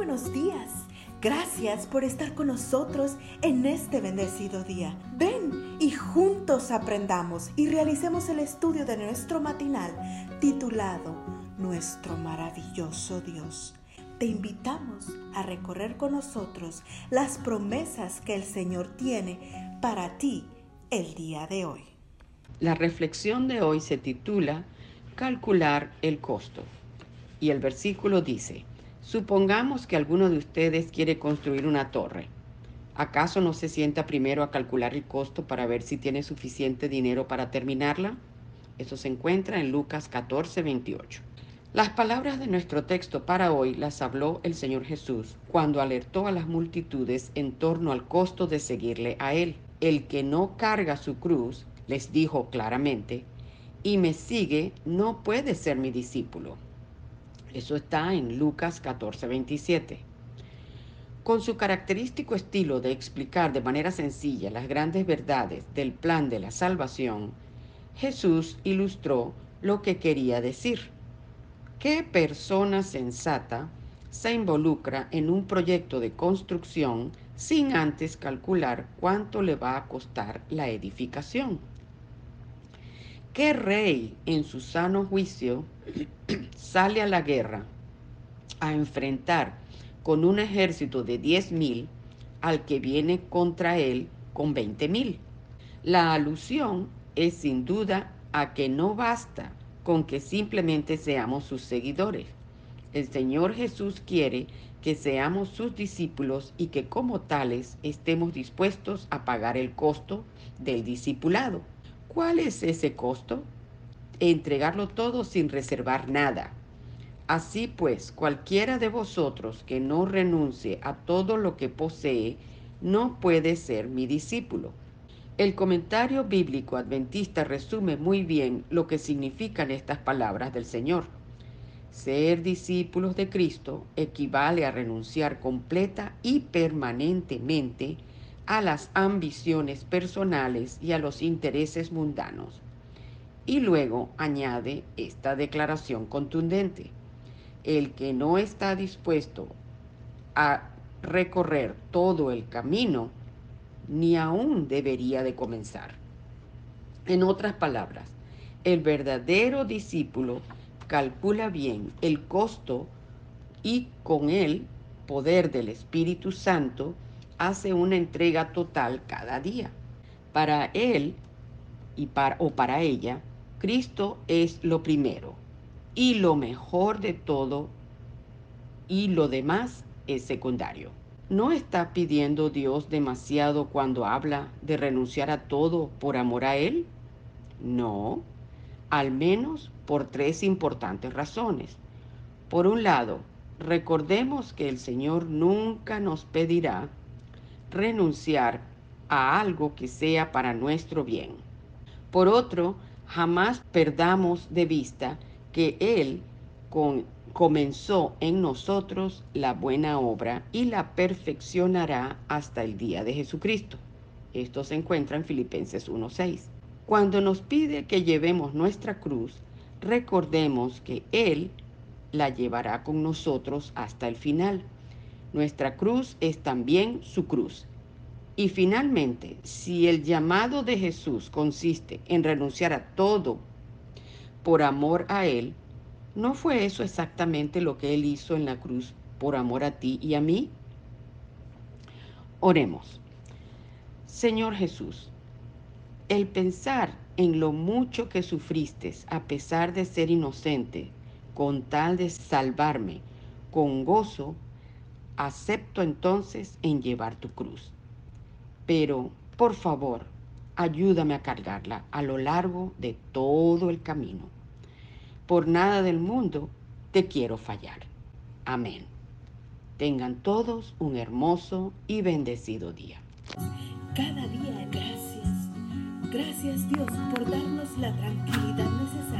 buenos días. Gracias por estar con nosotros en este bendecido día. Ven y juntos aprendamos y realicemos el estudio de nuestro matinal titulado Nuestro maravilloso Dios. Te invitamos a recorrer con nosotros las promesas que el Señor tiene para ti el día de hoy. La reflexión de hoy se titula Calcular el costo. Y el versículo dice, Supongamos que alguno de ustedes quiere construir una torre. ¿Acaso no se sienta primero a calcular el costo para ver si tiene suficiente dinero para terminarla? Eso se encuentra en Lucas 14, 28. Las palabras de nuestro texto para hoy las habló el Señor Jesús cuando alertó a las multitudes en torno al costo de seguirle a Él. El que no carga su cruz, les dijo claramente, y me sigue, no puede ser mi discípulo. Eso está en Lucas 14, 27. Con su característico estilo de explicar de manera sencilla las grandes verdades del plan de la salvación, Jesús ilustró lo que quería decir. ¿Qué persona sensata se involucra en un proyecto de construcción sin antes calcular cuánto le va a costar la edificación? ¿Qué rey en su sano juicio sale a la guerra a enfrentar con un ejército de 10.000 al que viene contra él con 20.000? La alusión es sin duda a que no basta con que simplemente seamos sus seguidores. El Señor Jesús quiere que seamos sus discípulos y que como tales estemos dispuestos a pagar el costo del discipulado. ¿Cuál es ese costo? Entregarlo todo sin reservar nada. Así pues, cualquiera de vosotros que no renuncie a todo lo que posee, no puede ser mi discípulo. El comentario bíblico adventista resume muy bien lo que significan estas palabras del Señor. Ser discípulos de Cristo equivale a renunciar completa y permanentemente a las ambiciones personales y a los intereses mundanos. Y luego añade esta declaración contundente. El que no está dispuesto a recorrer todo el camino, ni aún debería de comenzar. En otras palabras, el verdadero discípulo calcula bien el costo y con el poder del Espíritu Santo hace una entrega total cada día. Para él y para, o para ella, Cristo es lo primero y lo mejor de todo y lo demás es secundario. ¿No está pidiendo Dios demasiado cuando habla de renunciar a todo por amor a Él? No, al menos por tres importantes razones. Por un lado, recordemos que el Señor nunca nos pedirá renunciar a algo que sea para nuestro bien. Por otro, jamás perdamos de vista que Él comenzó en nosotros la buena obra y la perfeccionará hasta el día de Jesucristo. Esto se encuentra en Filipenses 1.6. Cuando nos pide que llevemos nuestra cruz, recordemos que Él la llevará con nosotros hasta el final. Nuestra cruz es también su cruz. Y finalmente, si el llamado de Jesús consiste en renunciar a todo por amor a Él, ¿no fue eso exactamente lo que Él hizo en la cruz por amor a ti y a mí? Oremos. Señor Jesús, el pensar en lo mucho que sufriste a pesar de ser inocente, con tal de salvarme, con gozo, acepto entonces en llevar tu cruz. Pero, por favor, ayúdame a cargarla a lo largo de todo el camino. Por nada del mundo te quiero fallar. Amén. Tengan todos un hermoso y bendecido día. Cada día gracias. Gracias Dios por darnos la tranquilidad necesaria